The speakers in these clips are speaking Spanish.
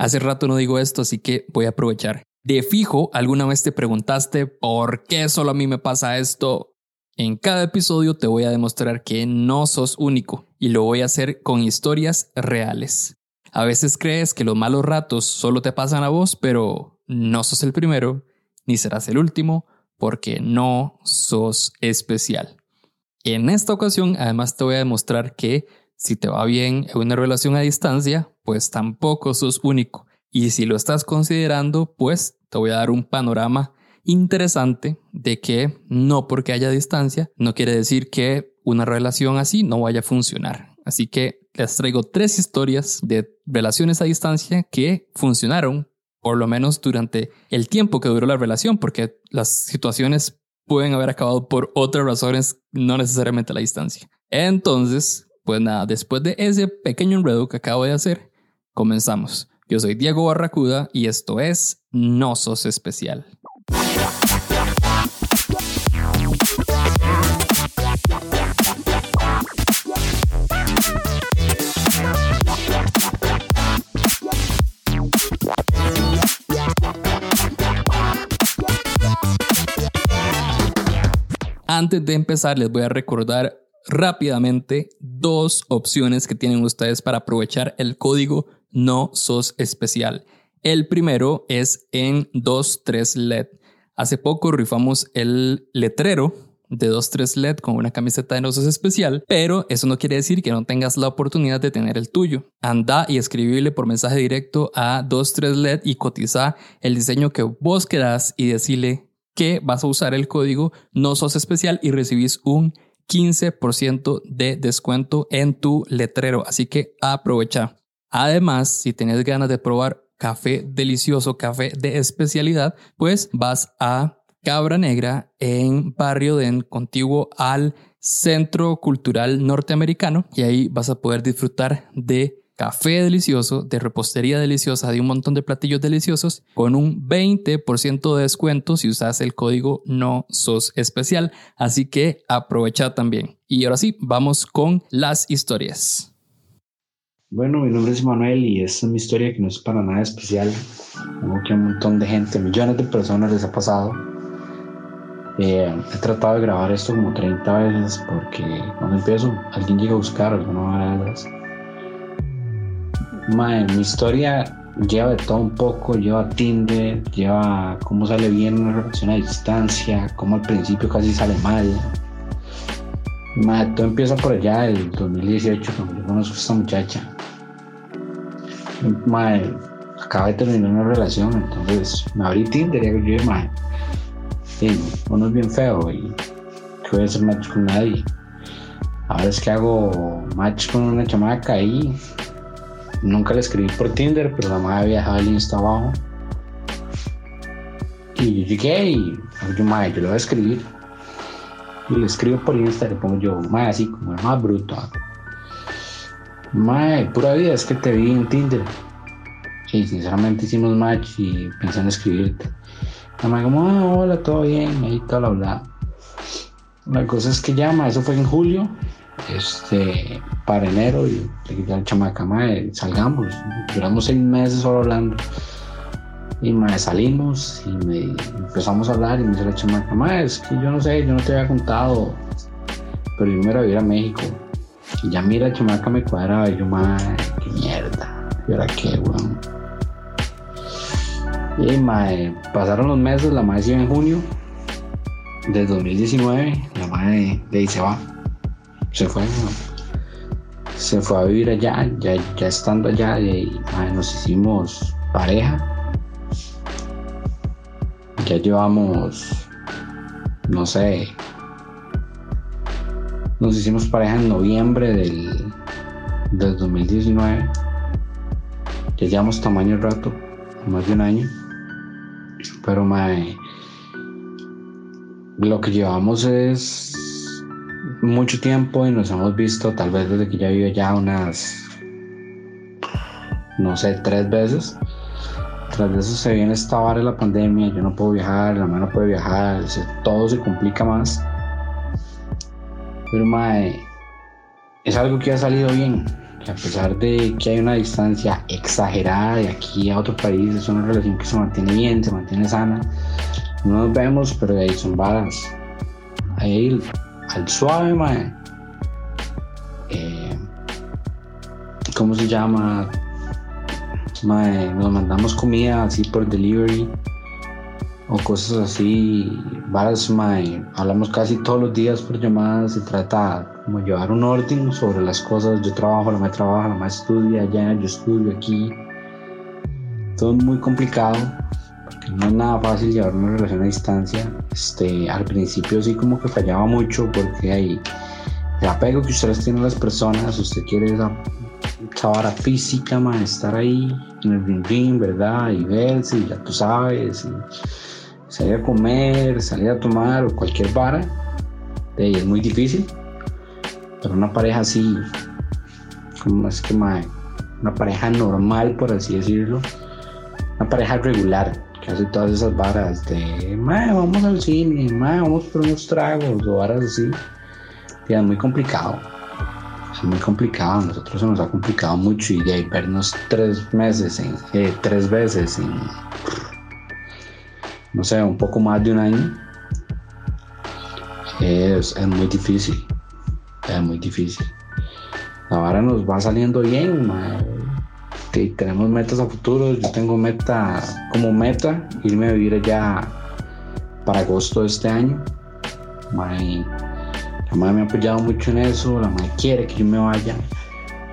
Hace rato no digo esto, así que voy a aprovechar. De fijo, alguna vez te preguntaste por qué solo a mí me pasa esto. En cada episodio te voy a demostrar que no sos único y lo voy a hacer con historias reales. A veces crees que los malos ratos solo te pasan a vos, pero no sos el primero ni serás el último porque no sos especial. En esta ocasión, además, te voy a demostrar que si te va bien en una relación a distancia, pues tampoco sos único. Y si lo estás considerando, pues te voy a dar un panorama interesante de que no porque haya distancia, no quiere decir que una relación así no vaya a funcionar. Así que les traigo tres historias de relaciones a distancia que funcionaron, por lo menos durante el tiempo que duró la relación, porque las situaciones pueden haber acabado por otras razones, no necesariamente la distancia. Entonces, pues nada, después de ese pequeño enredo que acabo de hacer, comenzamos. Yo soy Diego Barracuda y esto es No Sos Especial. Antes de empezar, les voy a recordar rápidamente dos opciones que tienen ustedes para aprovechar el código No Sos Especial. El primero es en 23 LED. Hace poco rifamos el letrero de 23 LED con una camiseta de No Sos Especial, pero eso no quiere decir que no tengas la oportunidad de tener el tuyo. Anda y escribirle por mensaje directo a 23 LED y cotiza el diseño que vos querás y decirle que vas a usar el código no sos especial y recibís un 15% de descuento en tu letrero. Así que aprovecha. Además, si tienes ganas de probar café delicioso, café de especialidad, pues vas a Cabra Negra en Barrio Den, contiguo al Centro Cultural Norteamericano, y ahí vas a poder disfrutar de café delicioso, de repostería deliciosa, de un montón de platillos deliciosos con un 20% de descuento si usas el código no sos especial. Así que aprovecha también. Y ahora sí, vamos con las historias. Bueno, mi nombre es Manuel y esta es mi historia que no es para nada especial. Como que a un montón de gente, millones de personas les ha pasado. Eh, he tratado de grabar esto como 30 veces porque cuando empiezo alguien llega a buscar alguna de esas mi historia lleva de todo un poco, lleva Tinder, lleva cómo sale bien una relación a distancia, cómo al principio casi sale mal. todo empieza por allá el 2018 cuando yo conozco a esta muchacha. Madre, acaba de terminar una relación, entonces me abrí Tinder y yo dije, madre, uno es bien feo y que voy a hacer match con nadie. Ahora es que hago match con una chamaca ahí Nunca le escribí por Tinder, pero la madre dejado el Insta abajo. Y yo llegué y yo, madre, yo le voy a escribir. Y le escribo por Insta, le pongo yo, madre, así como el más bruto. Madre, pura vida, es que te vi en Tinder. Y sinceramente hicimos match y pensé en escribirte. La madre como, ah, hola, todo bien, ahí todo la bla. La cosa es que llama, eso fue en julio este, para enero y le dije al chamaca, mae, salgamos. Duramos seis meses solo hablando. Y mae, salimos y me empezamos a hablar y me dice la chamaca, mae, es que yo no sé, yo no te había contado, pero yo me iba a ir a México. Y ya mira, chamaca me cuadraba y yo, mae, qué mierda. ¿Y ahora qué, weón? Y mae, pasaron los meses, la madre se en junio del 2019, la madre de ahí va se fue, se fue a vivir allá, ya, ya estando allá, y, nos hicimos pareja. Ya llevamos, no sé, nos hicimos pareja en noviembre del, del 2019. Ya llevamos tamaño rato, más de un año. Pero mae, lo que llevamos es mucho tiempo y nos hemos visto tal vez desde que ya vive ya unas, no sé, tres veces. Tras de eso se viene esta vara de la pandemia, yo no puedo viajar, la mano no puede viajar, todo se complica más. Pero mae, es algo que ha salido bien. que a pesar de que hay una distancia exagerada de aquí a otro país, es una relación que se mantiene bien, se mantiene sana. No nos vemos, pero ahí son varas. Ahí al suave, mae. Eh, ¿Cómo se llama? Mae, nos mandamos comida así por delivery o cosas así, varas, mae, hablamos casi todos los días por llamadas, se trata como llevar un orden sobre las cosas, yo trabajo, la madre trabaja, la madre estudia allá, yo estudio aquí, todo muy complicado, no es nada fácil llevar una relación a distancia, este, al principio sí como que fallaba mucho porque hay el apego que ustedes tienen a las personas, usted quiere esa, física, estar ahí en el ring ring, ¿verdad? Y verse, y ya tú sabes, salir a comer, salir a tomar o cualquier vara, es muy difícil. Pero una pareja así, como es que una pareja normal, por así decirlo, una pareja regular hace todas esas varas de, vamos al cine, vamos por unos tragos o varas así, es muy complicado. Es muy complicado, a nosotros se nos ha complicado mucho y de ahí vernos tres meses, en, tres veces en no sé, un poco más de un año, es, muy difícil. Es muy difícil. Ahora nos va saliendo bien. Tenemos metas a futuro. Yo tengo meta como meta irme a vivir allá para agosto de este año. la madre me ha apoyado mucho en eso. La madre quiere que yo me vaya.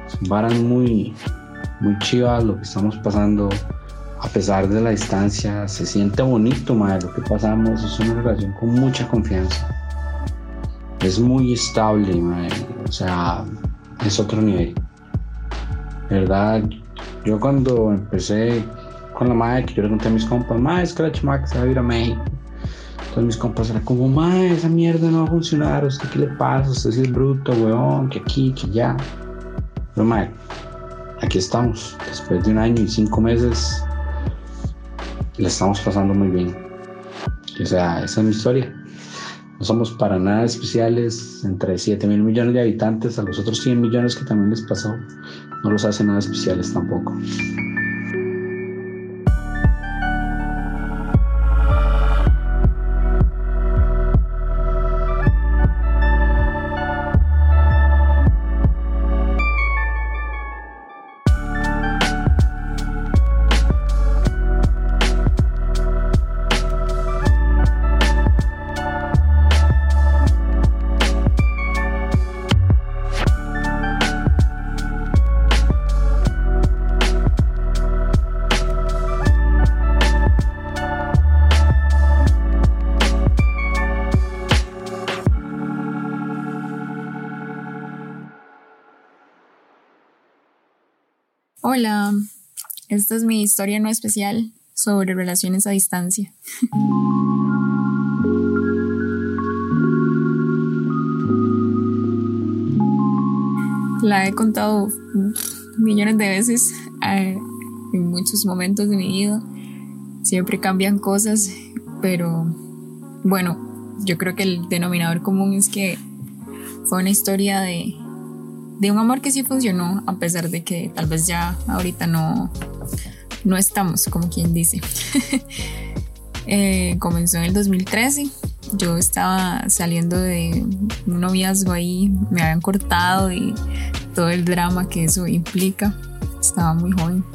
Son varas muy, muy chivas lo que estamos pasando a pesar de la distancia, se siente bonito, madre, lo que pasamos, es una relación con mucha confianza. Es muy estable, madre, o sea, es otro nivel. ¿Verdad? Yo cuando empecé con la madre, yo le conté a mis compas, madre, es que la se va a ir a México. Entonces mis compas eran como, madre, esa mierda no va a funcionar, ¿usted qué le pasa? Usted sí es bruto, weón, que aquí, que allá. Pero madre, aquí estamos, después de un año y cinco meses le estamos pasando muy bien. O sea, esa es mi historia. No somos para nada especiales entre 7 mil millones de habitantes a los otros 100 millones que también les pasó. No los hace nada especiales tampoco. Esta es mi historia no especial sobre relaciones a distancia. La he contado millones de veces eh, en muchos momentos de mi vida. Siempre cambian cosas, pero bueno, yo creo que el denominador común es que fue una historia de de un amor que sí funcionó, a pesar de que tal vez ya ahorita no, no estamos, como quien dice. Eh, comenzó en el 2013. Yo estaba saliendo de un noviazgo ahí, me habían cortado y todo el drama que eso implica. Estaba muy joven.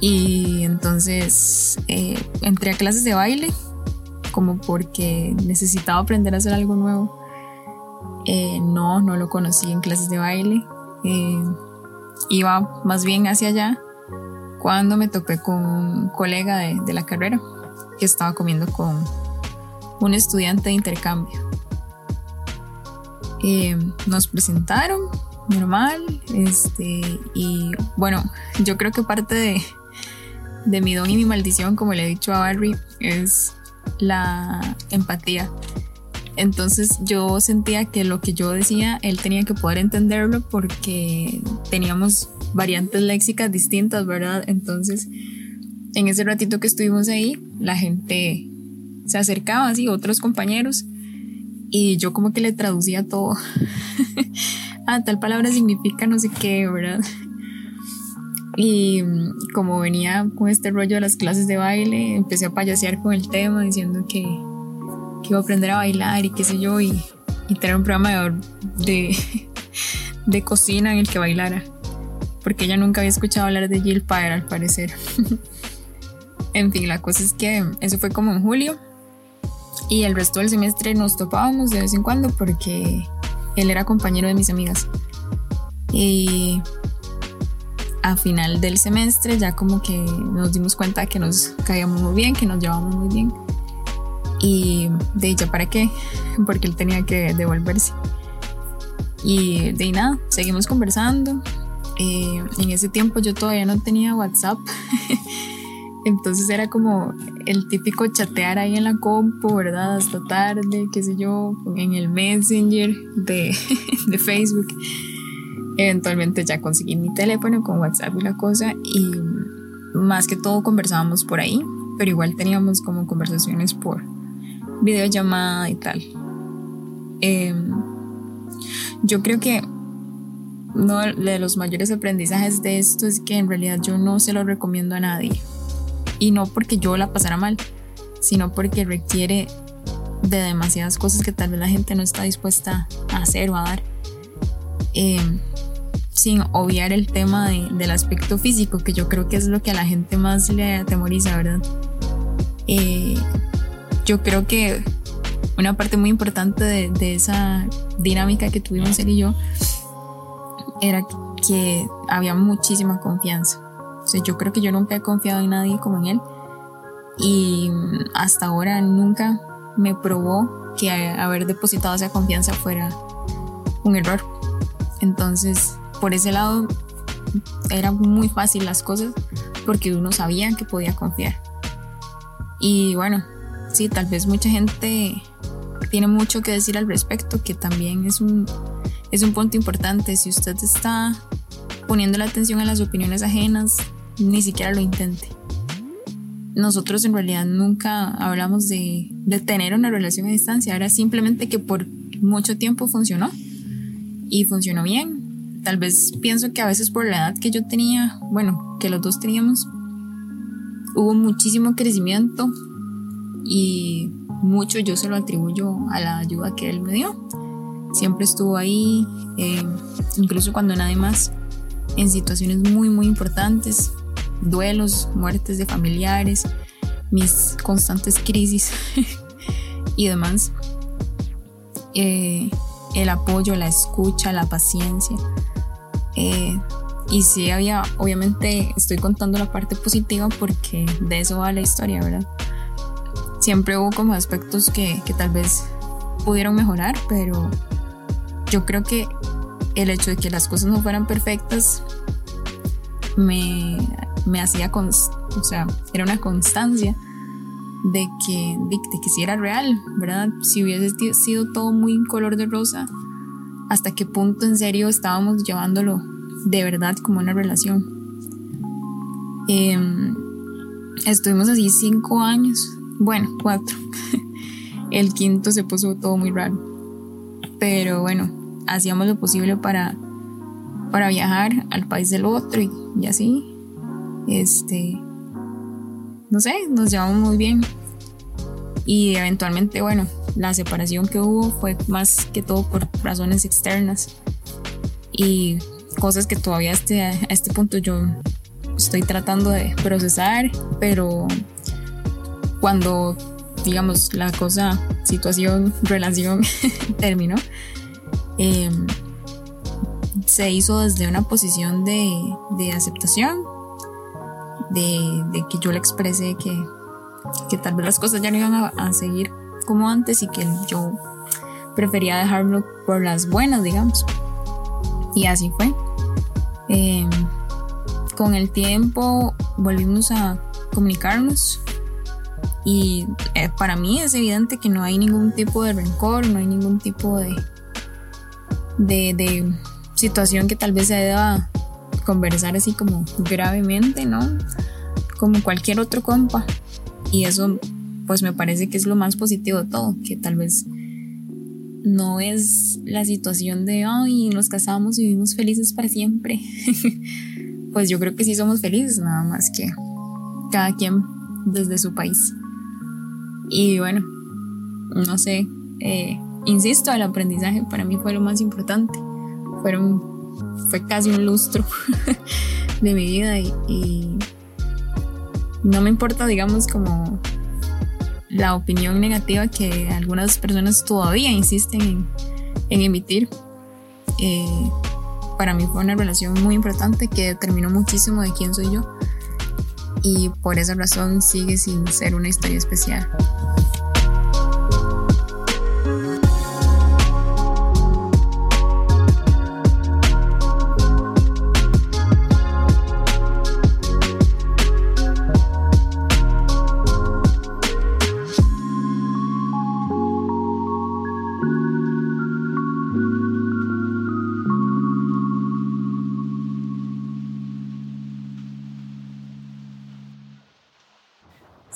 Y entonces eh, entré a clases de baile, como porque necesitaba aprender a hacer algo nuevo eh, no, no lo conocí en clases de baile. Iba más bien hacia allá cuando me topé con un colega de, la carrera que estaba comiendo con un estudiante de intercambio. Eh, nos presentaron, normal, este, y bueno, yo creo que parte de, de mi don y mi maldición, como le he dicho a Barry, es la empatía. Entonces yo sentía que lo que yo decía, él tenía que poder entenderlo porque teníamos variantes léxicas distintas, ¿verdad? Entonces, en ese ratito que estuvimos ahí, la gente se acercaba así, otros compañeros, y yo como que le traducía todo. ah, tal palabra significa no sé qué, ¿verdad? Y como venía con este rollo de las clases de baile, empecé a payasear con el tema, diciendo que, iba a aprender a bailar y qué sé yo, y, tener un programa de, de, cocina en el que bailara. Porque ella nunca había escuchado hablar de Jill Fire, al parecer. en fin, la cosa es que eso fue como en julio. Y el resto del semestre nos topábamos de vez en cuando porque él era compañero de mis amigas. Y a final del semestre ya como que nos dimos cuenta que nos caíamos muy bien, que nos llevábamos muy bien. Y de ella para qué, porque él tenía que devolverse. Y de nada, seguimos conversando. Eh, en ese tiempo yo todavía no tenía WhatsApp. Entonces era como el típico chatear ahí en la compu, ¿verdad? Hasta tarde, qué sé yo, en el Messenger de, Facebook. Eventualmente ya conseguí mi teléfono con WhatsApp y la cosa y más que todo conversábamos por ahí, pero igual teníamos como conversaciones por videollamada y tal. Em, yo creo que uno de los mayores aprendizajes de esto es que en realidad yo no se lo recomiendo a nadie. Y no porque yo la pasara mal, sino porque requiere de demasiadas cosas que tal vez la gente no está dispuesta a hacer o a dar. Em, sin obviar el tema del aspecto físico, que yo creo que es lo que a la gente más le atemoriza, ¿verdad? Eh, yo creo que una parte muy importante de, esa dinámica que tuvimos él y yo era que había muchísima confianza. O sea, yo creo que yo nunca he confiado en nadie como en él y hasta ahora nunca me probó que haber depositado esa confianza fuera un error. Entonces, por ese lado era muy fácil las cosas porque uno sabía que podía confiar. Y bueno, sí, tal vez mucha gente tiene mucho que decir al respecto, que también es un, es un punto importante. Si usted está poniendo la atención a las opiniones ajenas, ni siquiera lo intente. Nosotros en realidad nunca hablamos de, de tener una relación a distancia, era simplemente que por mucho tiempo funcionó y funcionó bien Tal vez pienso que a veces por la edad que yo tenía, bueno, que los dos teníamos, hubo muchísimo crecimiento y mucho yo se lo atribuyo a la ayuda que él me dio. Siempre estuvo ahí, eh, incluso cuando nadie más, en situaciones muy, muy importantes, duelos, muertes de familiares, mis constantes crisis y demás. Eh, el apoyo, la escucha, la paciencia eh, y sí había, obviamente estoy contando la parte positiva porque de eso va la historia, ¿verdad? Siempre hubo como aspectos que, que tal vez pudieron mejorar, pero yo creo que el hecho de que las cosas no fueran perfectas me, me hacía, con, o sea, era una constancia de que, de, que sí era real, ¿verdad? Si hubiese sido todo muy color de rosa, hasta qué punto en serio estábamos llevándolo de verdad como una relación. Em, estuvimos así cinco años, bueno, cuatro. El quinto se puso todo muy raro. Pero bueno, hacíamos lo posible para, para viajar al país del otro y, así. Este, no sé, nos llevamos muy bien. Y eventualmente, bueno, la separación que hubo fue más que todo por razones externas y cosas que todavía este, a este punto yo estoy tratando de procesar, pero cuando, digamos, la cosa, situación, relación terminó, em, se hizo desde una posición de, de aceptación, de, de, que yo le expresé que, que tal vez las cosas ya no iban a seguir como antes y que yo prefería dejarlo por las buenas, digamos. Y así fue. Em, con el tiempo volvimos a comunicarnos y eh, para mí es evidente que no hay ningún tipo de rencor, no hay ningún tipo de, de, de situación que tal vez se deba conversar así como gravemente, ¿no? Como cualquier otro compa. Y eso pues me parece que es lo más positivo de todo, que tal vez no es la situación de, ay, nos casamos y vivimos felices para siempre. pues yo creo que sí somos felices, nada más que cada quien desde su país. Y bueno, no sé, eh, insisto, el aprendizaje para mí fue lo más importante. Fueron, fue casi un lustro de mi vida y no me importa, digamos, como la opinión negativa que algunas personas todavía insisten en, emitir. Eh, para mí fue una relación muy importante que determinó muchísimo de quién soy yo y por esa razón sigue sin ser una historia especial.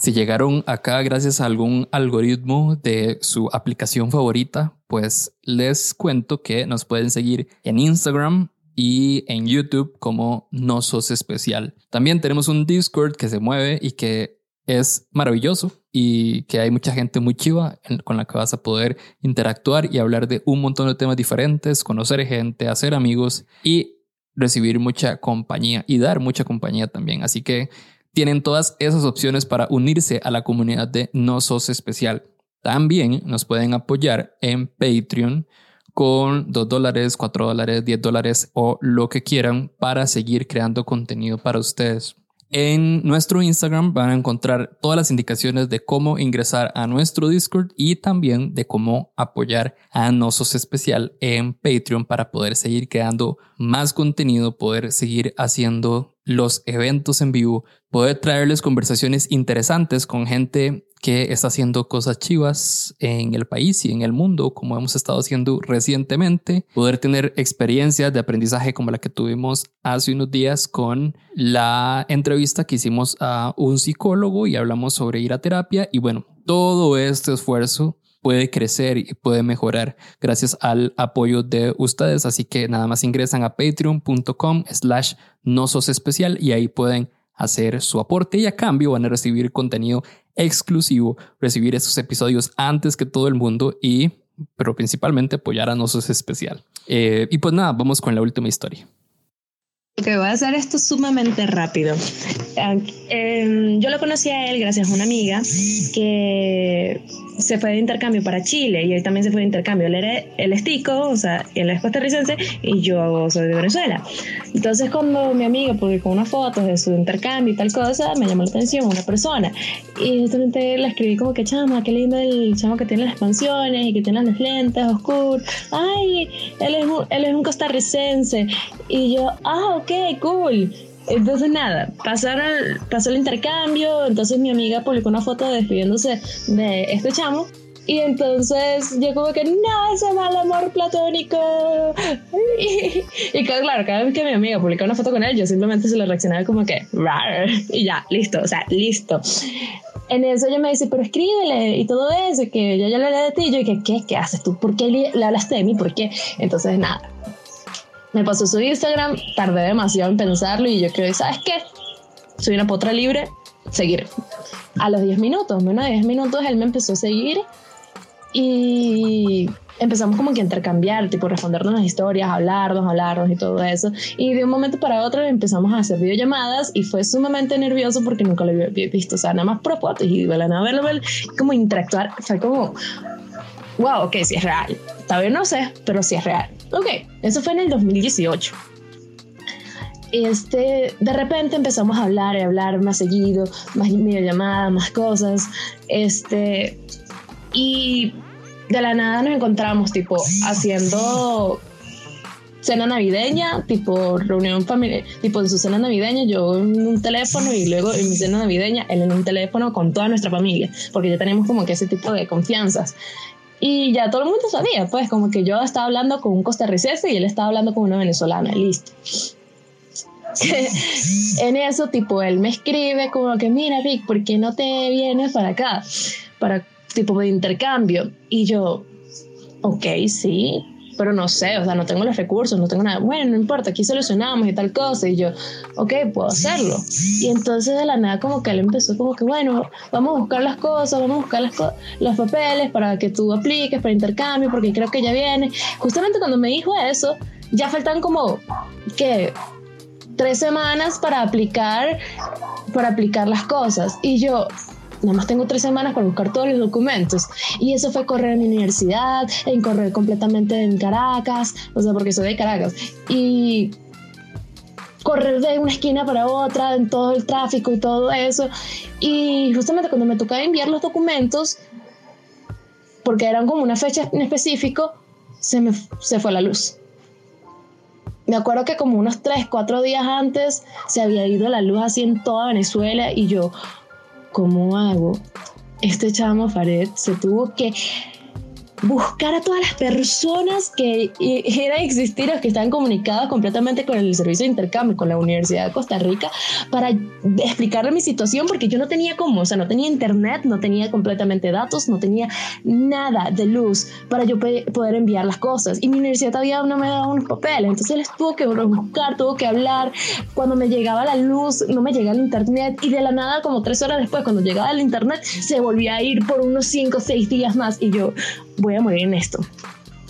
Si llegaron acá gracias a algún algoritmo de su aplicación favorita, pues les cuento que nos pueden seguir en Instagram y en YouTube como No Sos Especial. También tenemos un Discord que se mueve y que es maravilloso y que hay mucha gente muy chiva con la que vas a poder interactuar y hablar de un montón de temas diferentes, conocer gente, hacer amigos y recibir mucha compañía y dar mucha compañía también. Así que tienen todas esas opciones para unirse a la comunidad de No Sos Especial. También nos pueden apoyar en Patreon con 2 dólares, 4 dólares, 10 dólares o lo que quieran para seguir creando contenido para ustedes. En nuestro Instagram van a encontrar todas las indicaciones de cómo ingresar a nuestro Discord y también de cómo apoyar a Nosos Especial en Patreon para poder seguir creando más contenido, poder seguir haciendo los eventos en vivo, poder traerles conversaciones interesantes con gente que está haciendo cosas chivas en el país y en el mundo, como hemos estado haciendo recientemente, poder tener experiencias de aprendizaje como la que tuvimos hace unos días con la entrevista que hicimos a un psicólogo y hablamos sobre ir a terapia. Y bueno, todo este esfuerzo puede crecer y puede mejorar gracias al apoyo de ustedes. Así que nada más ingresan a patreon.com slash no sos especial y ahí pueden hacer su aporte y a cambio van a recibir contenido exclusivo, recibir esos episodios antes que todo el mundo y, pero principalmente apoyar a Nosos Especial. Eh, y pues nada, vamos con la última historia. Ok, voy a hacer esto sumamente rápido. Em, yo lo conocí a él gracias a una amiga que se fue de intercambio para Chile y él también se fue de intercambio. Él, era, él es tico, o sea, él es costarricense y yo soy de Venezuela. Entonces, cuando mi amiga publicó unas fotos de su intercambio y tal cosa, me llamó la atención una persona. Y justamente le escribí como que, chama, qué lindo el chamo que tiene las expansiones y que tiene las lentes oscuras. Ay, él es un, él es un costarricense. Y yo, ah, ok, cool. Entonces nada, pasaron, pasó el intercambio, entonces mi amiga publicó una foto despidiéndose de este chamo y entonces yo como que, no, ese mal amor platónico. Y, claro, cada vez que mi amiga publicaba una foto con él, yo simplemente se lo reaccionaba como que, Rar, y ya, listo, o sea, listo. En eso ella me dice, pero escríbele y todo eso, que yo ya le hablé de ti. Y yo dije, ¿qué? ¿Qué haces tú? ¿Por qué le hablaste de mí? ¿Por qué? Entonces, nada, me pasó su Instagram, tardé demasiado en pensarlo y yo creo, ¿sabes qué? Soy una potra libre, seguir. A los 10 minutos, menos de 10 minutos, él me empezó a seguir y empezamos como que a intercambiar, tipo respondernos las historias, hablarnos, hablarnos y todo eso. Y de un momento para otro empezamos a hacer videollamadas y fue sumamente nervioso porque nunca lo había visto, o sea, nada más por fotos y de la nada verlo, como interactuar, fue como, wow, ok, sí es real. Todavía no sé, pero sí es real. Ok, eso fue en el 2018. Este, de repente empezamos a hablar y hablar más seguido, más videollamadas, más cosas. Este, y de la nada nos encontramos, tipo, haciendo cena navideña, tipo reunión familiar, tipo en su cena navideña, yo en un teléfono y luego en mi cena navideña, él en un teléfono con toda nuestra familia, porque ya tenemos como que ese tipo de confianzas. Y ya todo el mundo sabía, pues como que yo estaba hablando con un costarricense y él estaba hablando con una venezolana, listo. en eso, tipo, él me escribe como que, mira, Vic, ¿por qué no te vienes para acá? Para tipo de intercambio. Y yo, ok, sí, pero no sé, o sea, no tengo los recursos, no tengo nada. Bueno, no importa, aquí solucionamos y tal cosa. Y yo, ok, puedo hacerlo. Y entonces de la nada como que él empezó como que, bueno, vamos a buscar las cosas, vamos a buscar las los papeles para que tú apliques para intercambio, porque creo que ya viene. Justamente cuando me dijo eso, ya faltan como, que tres semanas para aplicar, para aplicar las cosas. Y yo, nada más tengo tres semanas para buscar todos los documentos. Y eso fue correr en mi universidad, en correr completamente en Caracas, o sea, porque soy de Caracas. Y correr de una esquina para otra, en todo el tráfico y todo eso. Y justamente cuando me tocaba enviar los documentos, porque eran como una fecha en específico, se me se fue la luz. Me acuerdo que como unos 3, 4 días antes se había ido la luz así en toda Venezuela y yo, ¿cómo hago? Este chamo Fared se tuvo que buscar a todas las personas que eran existir o que estaban comunicadas completamente con el servicio de intercambio, con la Universidad de Costa Rica, para explicarle mi situación, porque yo no tenía cómo, o sea, no tenía internet, no tenía completamente datos, no tenía nada de luz para yo poder enviar las cosas. Y mi universidad todavía no me daba unos papeles, entonces les tuvo que buscar, tuvo que hablar. Cuando me llegaba la luz, no me llegaba el internet, y de la nada, como tres horas después, cuando llegaba el internet, se volvía a ir por unos cinco o seis días más, y yo, voy a morir en esto.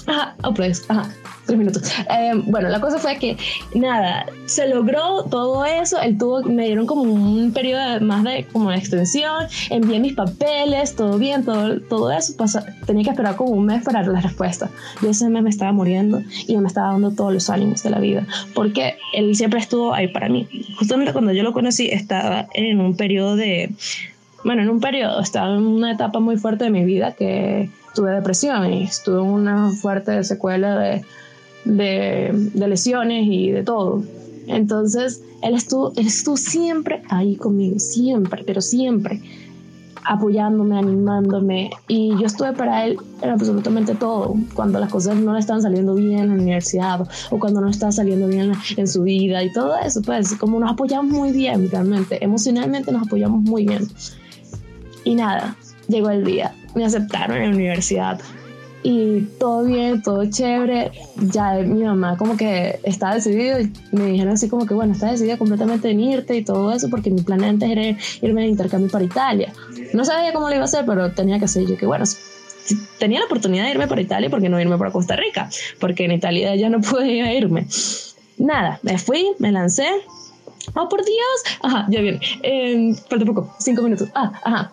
Ajá, oh, pues, ajá, tres minutos. Eh, bueno, la cosa fue que, nada, se logró todo eso. El tuvo, me dieron como un periodo más de como de extensión. Envié mis papeles, todo bien, todo, todo eso. Pasa, tenía que esperar como un mes para la respuesta. Yo ese mes me estaba muriendo y me estaba dando todos los ánimos de la vida. Porque él siempre estuvo ahí para mí. Justamente cuando yo lo conocí, estaba en un periodo de. Bueno, en un periodo, estaba en una etapa muy fuerte de mi vida que tuve depresión y estuve en una fuerte secuela de, de, lesiones y de todo. Entonces, él estuvo, él estuvo siempre ahí conmigo, siempre, pero siempre apoyándome, animándome y yo estuve para él en absolutamente todo, cuando las cosas no le estaban saliendo bien en la universidad o cuando no estaba saliendo bien en su vida y todo eso, pues como nos apoyamos muy bien realmente, emocionalmente nos apoyamos muy bien. Y nada, llegó el día me aceptaron en la universidad y todo bien, todo chévere. Ya mi mamá como que estaba decidido y me dijeron así como que bueno, está decidida completamente en irte y todo eso porque mi plan antes era irme de intercambio para Italia. No sabía cómo lo iba a hacer, pero tenía que hacer yo que bueno, tenía la oportunidad de irme para Italia, porque no irme para Costa Rica? Porque en Italia ya no pude irme. Nada, me fui, me lancé. Oh, por Dios. Ajá, ya viene. Eh, falta poco, cinco minutos. Ah, ajá.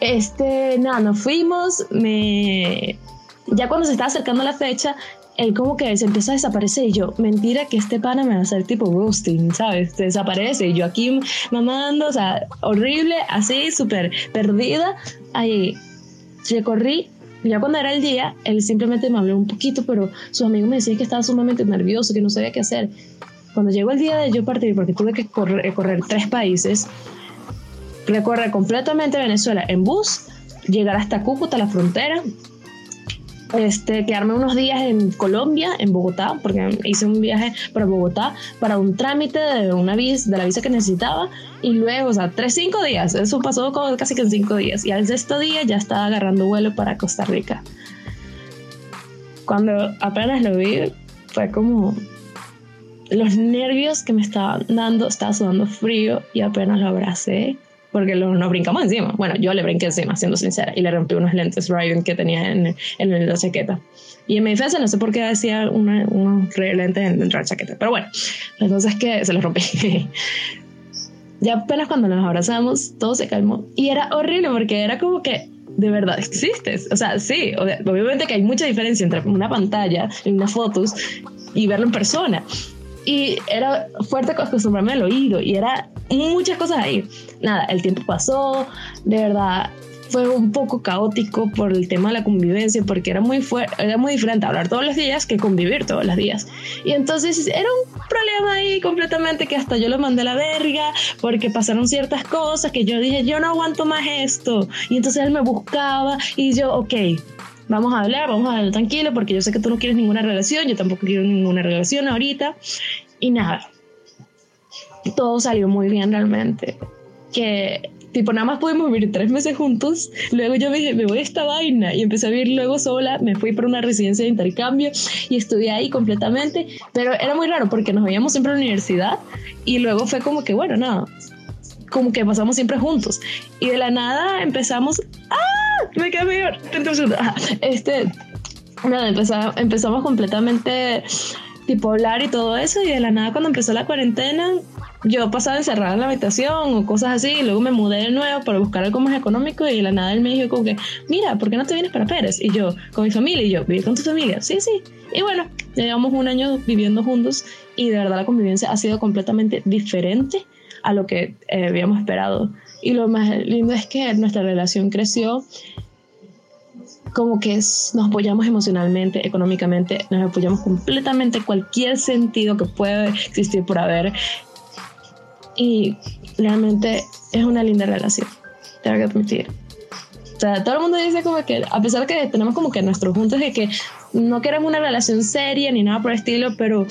Este, nada, nos fuimos, me... Ya cuando se estaba acercando la fecha, él como que se empieza a desaparecer y yo, mentira que este pana me va a hacer tipo ghosting, ¿sabes? Se desaparece y yo aquí mamando, o sea, horrible, así, súper perdida. Ahí recorrí, ya cuando era el día, él simplemente me habló un poquito, pero su amigo me decía que estaba sumamente nervioso, que no sabía qué hacer. Cuando llegó el día de yo partir, porque tuve que correr, correr tres países, recorrer completamente Venezuela en bus, llegar hasta Cúcuta, la frontera, este, quedarme unos días en Colombia, en Bogotá, porque hice un viaje para Bogotá para un trámite de una visa, de la visa que necesitaba, y luego, o sea, tres, cinco días, eso pasó como casi que en cinco días, y al sexto día ya estaba agarrando vuelo para Costa Rica. Cuando apenas lo vi, fue como los nervios que me estaban dando, estaba sudando frío y apenas lo abracé porque nos brincamos encima. Bueno, yo le brinqué encima, siendo sincera, y le rompí unos lentes Raven que tenía en, en la chaqueta. Y en mi defensa, no sé por qué decía unos lentes dentro de la chaqueta, pero bueno, la cosa es que se los rompí. ya apenas cuando nos abrazamos, todo se calmó. Y era horrible porque era como que de verdad existes. O sea, sí, obviamente que hay mucha diferencia entre una pantalla y unas fotos y verlo en persona. Y era fuerte acostumbrarme al oído y era muchas cosas ahí. Nada, el tiempo pasó, de verdad fue un poco caótico por el tema de la convivencia, porque era muy, era muy diferente hablar todos los días que convivir todos los días. Y entonces era un problema ahí completamente que hasta yo lo mandé a la verga, porque pasaron ciertas cosas que yo dije, yo no aguanto más esto. Y entonces él me buscaba y yo, ok, vamos a hablar, vamos a hablar tranquilo, porque yo sé que tú no quieres ninguna relación, yo tampoco quiero ninguna relación ahorita. Y nada, todo salió muy bien realmente. Que tipo, nada más pudimos vivir tres meses juntos. Luego yo me dije, me voy a esta vaina y empecé a vivir luego sola. Me fui para una residencia de intercambio y estudié ahí completamente. Pero era muy raro porque nos veíamos siempre en la universidad y luego fue como que, bueno, nada, como que pasamos siempre juntos. Y de la nada empezamos, ¡ah! Me quedé mejor. Este, nada, empezamos, empezamos completamente tipo hablar y todo eso y de la nada cuando empezó la cuarentena yo pasaba encerrada en la habitación o cosas así y luego me mudé de nuevo para buscar algo más económico y de la nada él me dijo como que mira, ¿por qué no te vienes para Pérez? Y yo, con mi familia y yo, ¿vivir con tu familia? Sí, sí. Y bueno, llevamos un año viviendo juntos y de verdad la convivencia ha sido completamente diferente a lo que eh, habíamos esperado. Y lo más lindo es que nuestra relación creció como que nos apoyamos emocionalmente, económicamente, nos apoyamos completamente cualquier sentido que pueda existir por haber. Y realmente es una linda relación, tengo que admitir. O sea, todo el mundo dice como que, a pesar que tenemos como que nuestros puntos de que no queremos una relación seria ni nada por el estilo, pero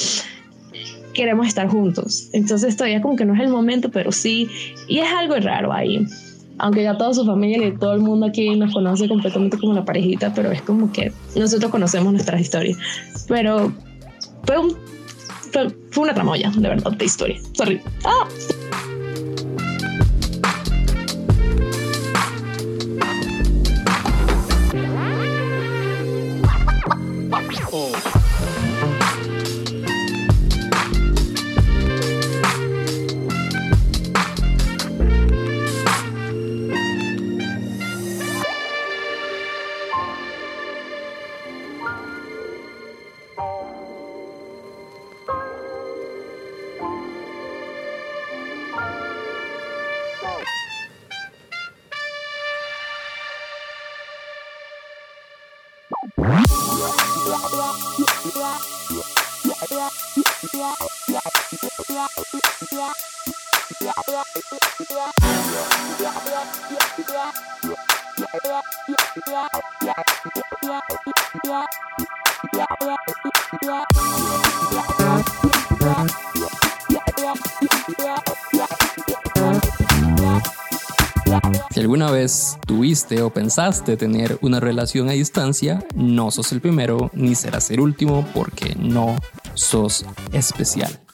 queremos estar juntos. Entonces todavía como que no es el momento, pero sí, y es algo raro ahí aunque ya toda su familia y todo el mundo aquí nos conoce completamente como la parejita, pero es como que nosotros conocemos nuestras historias. Pero fue, un, fue, fue una tramoya, de verdad, de historia. Sorry. ¡Ah! Si alguna vez tuviste o pensaste tener una relación a distancia, no sos el primero ni serás el último porque no sos especial.